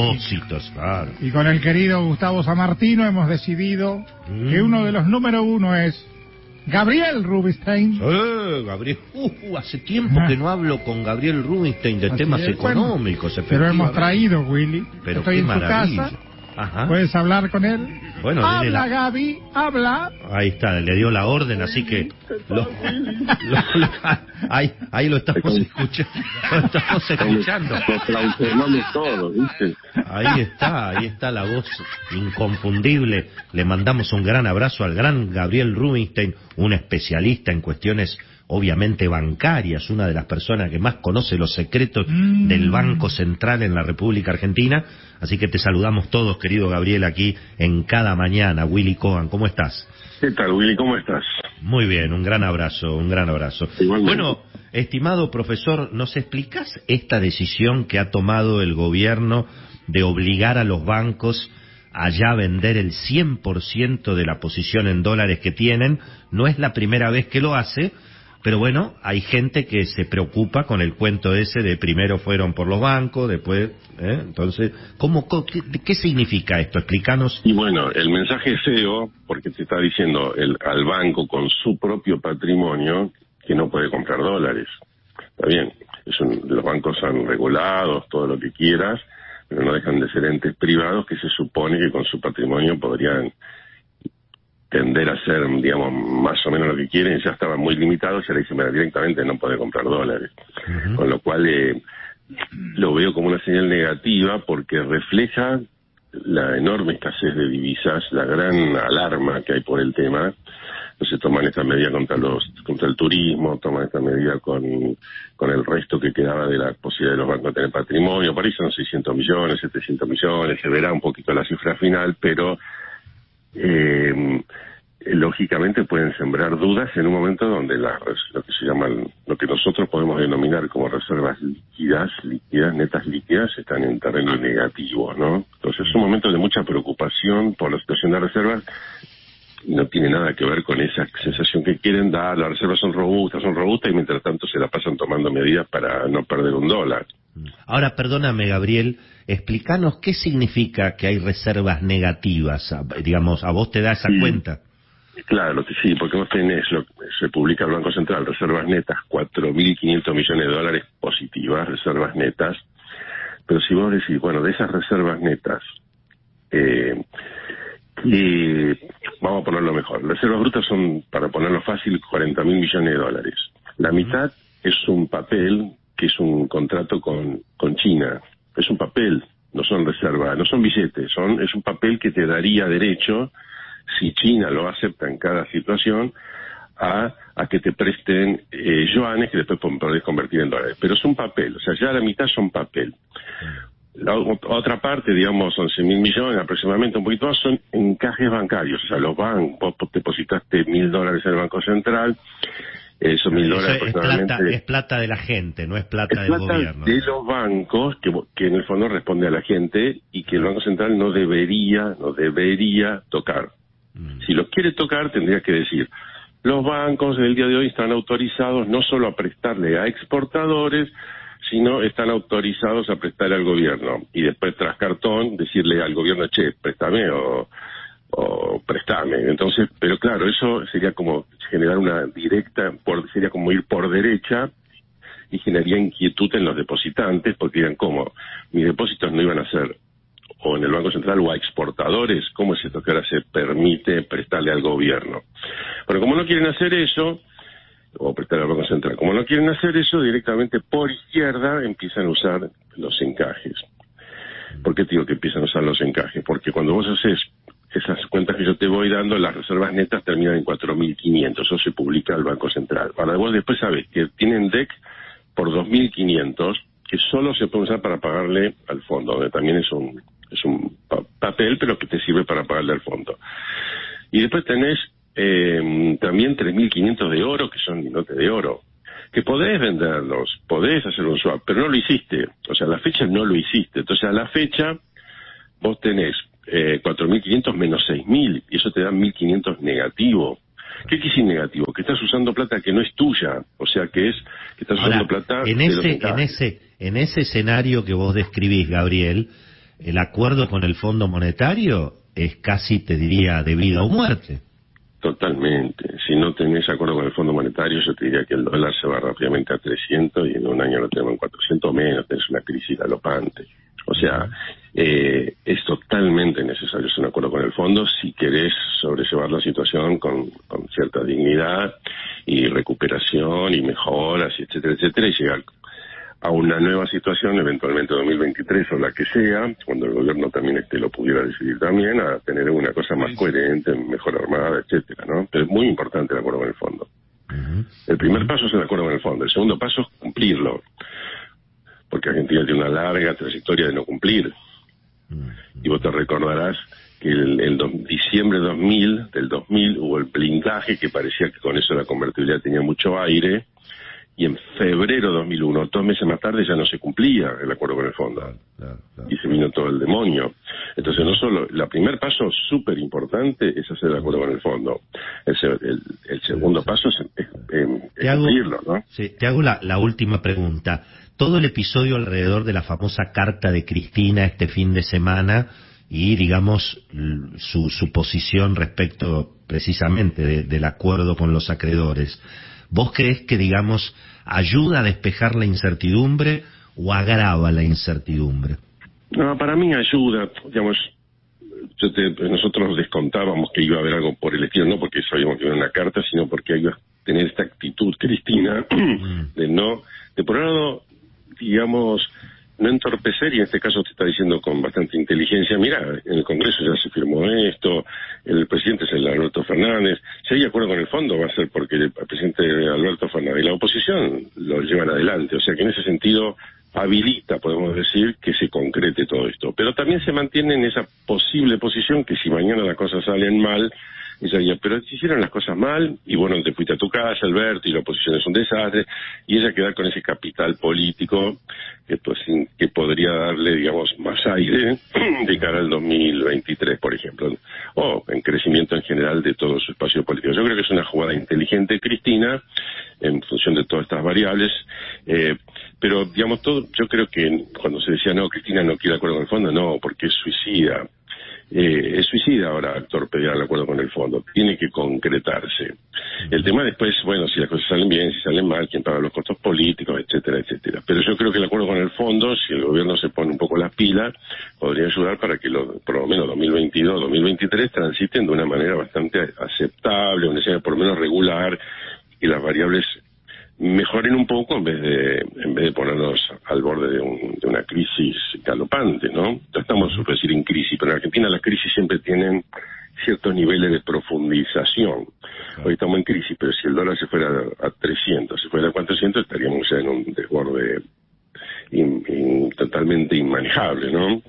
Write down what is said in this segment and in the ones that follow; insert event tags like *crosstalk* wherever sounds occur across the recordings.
depósitos, claro. Y con el querido Gustavo Samartino hemos decidido que uno de los número uno es Gabriel Rubinstein. Eh, Gabriel, uh, hace tiempo que no hablo con Gabriel Rubinstein de Así temas es, bueno, económicos, Pero hemos traído, Willy. Pero Estoy qué en maravilla. su casa. Ajá. Puedes hablar con él. Bueno, habla, la- Gaby, habla. Ahí está, le dio la orden, así que *laughs* lo- lo- lo- ahí, ahí lo estamos escuchando. Lo estamos escuchando. Nos todos, ¿viste? Ahí está, ahí está la voz inconfundible. Le mandamos un gran abrazo al gran Gabriel Rubinstein, un especialista en cuestiones obviamente bancarias, una de las personas que más conoce los secretos Mm. del Banco Central en la República Argentina. Así que te saludamos todos, querido Gabriel, aquí en cada mañana. Willy Cohen, ¿cómo estás? ¿Qué tal, Willy? ¿Cómo estás? Muy bien, un gran abrazo, un gran abrazo. Igualmente. Bueno, estimado profesor, ¿nos explicas esta decisión que ha tomado el gobierno de obligar a los bancos a ya vender el 100% de la posición en dólares que tienen? No es la primera vez que lo hace, pero bueno, hay gente que se preocupa con el cuento ese de primero fueron por los bancos, después, ¿eh? entonces, ¿cómo, qué, qué significa esto? Explícanos. Y bueno, el mensaje es feo porque te está diciendo el, al banco con su propio patrimonio que no puede comprar dólares. Está bien, es un- los bancos son regulados, todo lo que quieras, pero no dejan de ser entes privados que se supone que con su patrimonio podrían tender a hacer, digamos, más o menos lo que quieren, ya estaban muy limitados y ahora dicen, mira, directamente no puede comprar dólares. Con lo cual eh, lo veo como una señal negativa porque refleja la enorme escasez de divisas, la gran alarma que hay por el tema. Entonces toman esta medida contra los contra el turismo, toman esta medida con, con el resto que quedaba de la posibilidad de los bancos de tener patrimonio. Por ahí son 600 millones, 700 millones, se verá un poquito la cifra final, pero eh, lógicamente pueden sembrar dudas en un momento donde la lo que se llaman, lo que nosotros podemos denominar como reservas líquidas, líquidas, netas líquidas, están en terreno negativo, ¿no? Entonces es un momento de mucha preocupación por la situación de reservas no tiene nada que ver con esa sensación que quieren dar, las reservas son robustas, son robustas y mientras tanto se la pasan tomando medidas para no perder un dólar. Ahora, perdóname, Gabriel, explícanos qué significa que hay reservas negativas. Digamos, ¿a vos te da esa Sí. cuenta? Claro, que sí, porque vos tenés, lo, se publica el Banco Central, reservas netas, 4.500 millones de dólares positivas, reservas netas, pero si vos decís, bueno, de esas reservas netas, eh, que, vamos a ponerlo mejor, reservas brutas son, para ponerlo fácil, 40 mil millones de dólares. La mitad es un papel que es un contrato con, con China, es un papel, no son reservas, no son billetes, son, es un papel que te daría derecho si China lo acepta en cada situación, a, a que te presten eh, yuanes que después podés convertir en dólares. Pero es un papel, o sea, ya la mitad son papel. La otra parte, digamos, 11 mil millones aproximadamente, un poquito más, son encajes bancarios. O sea, los bancos, vos depositaste mil dólares en el Banco Central, esos mil dólares es, plata, es plata de la gente, no es plata Es del plata gobierno. de los bancos que, que en el fondo responde a la gente y que el Banco Central no debería, no debería tocar. Mm. Si los quiere tocar, tendría que decir, los bancos del día de hoy están autorizados no solo a prestarle a exportadores, sino están autorizados a prestar al gobierno. Y después, tras cartón, decirle al gobierno, che, préstame o, o préstame. Entonces, pero claro, eso sería como generar una directa, por, sería como ir por derecha y generaría inquietud en los depositantes porque dirán, ¿cómo? Mis depósitos no iban a ser o en el Banco Central o a exportadores, ¿cómo es esto que ahora se permite prestarle al gobierno? Pero como no quieren hacer eso, o prestar al Banco Central, como no quieren hacer eso, directamente por izquierda empiezan a usar los encajes. ¿Por qué digo que empiezan a usar los encajes? Porque cuando vos haces esas cuentas que yo te voy dando, las reservas netas terminan en 4.500, eso se publica al Banco Central. Ahora vos después sabés que tienen DEC por 2.500, que solo se puede usar para pagarle al fondo, donde también es un, es un pa- papel, pero que te sirve para pagarle al fondo. Y después tenés eh, también 3.500 de oro, que son lingotes de oro, que podés venderlos, podés hacer un swap, pero no lo hiciste. O sea, a la fecha no lo hiciste. Entonces, a la fecha vos tenés eh, 4.500 menos 6.000, y eso te da 1.500 negativo. ¿Qué decir negativo? Que estás usando plata que no es tuya, o sea, que es que estás Ahora, usando plata en ese, en ese, en ese escenario que vos describís, Gabriel, el acuerdo con el Fondo Monetario es casi, te diría, de vida o muerte. Totalmente. Si no tenés acuerdo con el Fondo Monetario, yo te diría que el dólar se va rápidamente a 300 y en un año lo tenemos en 400 menos, tenés una crisis galopante. O sea, eh, es totalmente necesario hacer un acuerdo con el fondo si querés sobrellevar la situación con, con cierta dignidad y recuperación y mejoras, etcétera, etcétera, y llegar a una nueva situación, eventualmente 2023 o la que sea, cuando el gobierno también este lo pudiera decidir también, a tener una cosa más coherente, mejor armada, etcétera, ¿no? Pero es muy importante el acuerdo con el fondo. El primer paso es el acuerdo con el fondo, el segundo paso es cumplirlo, porque Argentina tiene una larga trayectoria de no cumplir. Y vos te recordarás que el, el diciembre 2000, del 2000 hubo el blindaje que parecía que con eso la convertibilidad tenía mucho aire, y en febrero de 2001, dos meses más tarde, ya no se cumplía el acuerdo con el fondo. Y se vino todo el demonio. Entonces, no solo, el primer paso súper importante es hacer el acuerdo con el fondo. El, el, segundo paso es, es, cumplirlo, ¿no? Sí, te hago la, la última pregunta. Todo el episodio alrededor de la famosa carta de Cristina este fin de semana y, digamos, su, su posición respecto precisamente del acuerdo con los acreedores ¿Vos crees que, digamos, ayuda a despejar la incertidumbre o agrava la incertidumbre? No, para mí ayuda, digamos, nosotros descontábamos que iba a haber algo por el estilo, no porque sabíamos que era una carta, sino porque iba a tener esta actitud, Cristina, *clears throat* de no, de por un lado, digamos, no entorpecer, y en este caso te está diciendo con bastante inteligencia, mira, en el Congreso ya se firmó esto, el presidente es el Alberto Fernández, si hay acuerdo con el fondo va a ser porque el presidente Alberto Fernández y la oposición lo llevan adelante, o sea que en ese sentido habilita, podemos decir, que se concrete todo esto. Pero también se mantiene en esa posible posición que si mañana las cosas salen mal, ella pero se hicieron las cosas mal y bueno, te fuiste a tu casa, Alberto, y la oposición es un desastre, y ella queda con ese capital político que, pues, que podría darle, digamos, más aire de cara al 2023, por ejemplo, o en crecimiento en general de todo su espacio político. Yo creo que es una jugada inteligente, Cristina, en función de todas estas variables, eh, pero digamos todo, yo creo que cuando se decía no, Cristina no quiere acuerdo con el fondo, no, porque es suicida eh, es suicida ahora torpedear el acuerdo con el fondo. Tiene que concretarse. El tema después, bueno, si las cosas salen bien, si salen mal, quién paga los costos políticos, etcétera, etcétera. Pero yo creo que el acuerdo con el fondo, si el gobierno se pone un poco las pilas, podría ayudar para que lo, por lo menos 2022, 2023 transiten de una manera bastante aceptable, una por lo menos regular, y las variables mejoren un poco en vez de en vez de ponernos al borde de, una crisis galopante, ¿no? Ya estamos, decir, en crisis, Argentina las crisis siempre tienen ciertos niveles de profundización. Hoy estamos en crisis, pero si el dólar se fuera a 300, si fuera a 400, estaríamos ya en un desborde totalmente inmanejable, ¿no?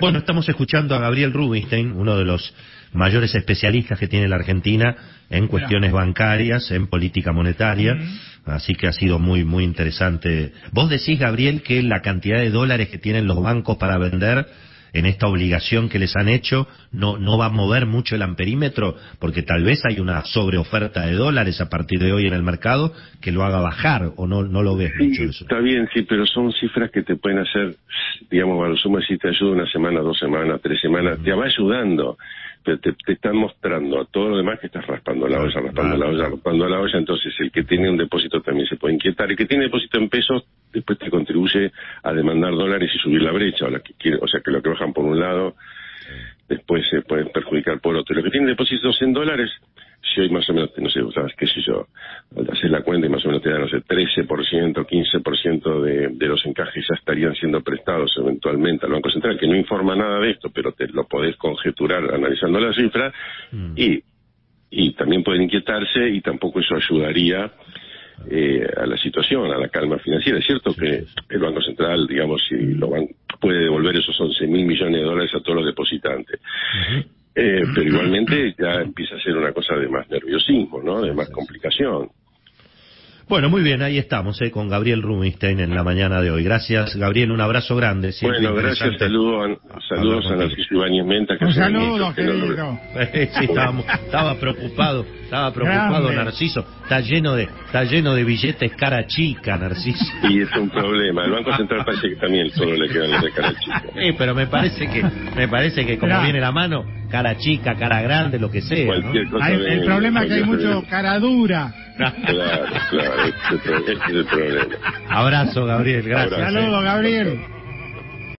Bueno, estamos escuchando a Gabriel Rubinstein, uno de los mayores especialistas que tiene la Argentina en cuestiones bancarias, en política monetaria, así que ha sido muy, muy interesante. Vos decís, Gabriel, que la cantidad de dólares que tienen los bancos para vender en esta obligación que les han hecho no, no va a mover mucho el amperímetro, porque tal vez hay una sobreoferta de dólares a partir de hoy en el mercado que lo haga bajar, o no, no lo ves mucho eso. Está bien, sí, pero son cifras que te pueden hacer, digamos, a lo sumo, si te ayuda una semana, dos semanas, tres semanas, te va ayudando te, te, están mostrando a todo lo demás que estás raspando la olla, raspando la olla, raspando la olla, entonces el que tiene un depósito también se puede inquietar. El que tiene depósito en pesos después te contribuye a demandar dólares y subir la brecha, o, la que quiere, o sea que lo que bajan por un lado después se pueden perjudicar por otro. Lo que tiene depósitos en dólares si hoy más o menos, no sé, sabes qué sé yo, hacer la cuenta y más o menos te dan, no sé, 13%, 15% de, de los encajes ya estarían siendo prestados eventualmente al Banco Central, que no informa nada de esto, pero te lo podés conjeturar analizando la cifra, mm. y, y también pueden inquietarse y tampoco eso ayudaría eh, a la situación, a la calma financiera. Es cierto que el Banco Central, digamos, si lo van, puede devolver esos 11 mil millones de dólares a todos los depositantes. Eh, pero *clears throat* igualmente ya empieza a ser una cosa de más nerviosismo, ¿no? De más complicación. Bueno, muy bien, ahí estamos, eh, con Gabriel Rubinstein en la mañana de hoy. Gracias, Gabriel, un abrazo grande. siempre Bueno, gracias, interesante. saludos a, saludos a contigo. Narciso Ibáñez Menta. Que Un saludo, no querido. *laughs* Eh, sí, estábamos- estaba preocupado, estaba preocupado Grande. Narciso. Está lleno de, está lleno de billetes cara chica, Narciso. Y es un problema. El Banco Central parece que también solo le quedan los de cara chica. Sí, pero me parece que, me parece que como Mirá. viene la mano, cara chica, cara grande, lo que sea. ¿no? Cualquier cosa. Hay- el problema es que hay mucho cara dura. Claro, claro, ese es el problema. Abrazo, Gabriel, gracias. Abrazo. Saludos, Gabriel.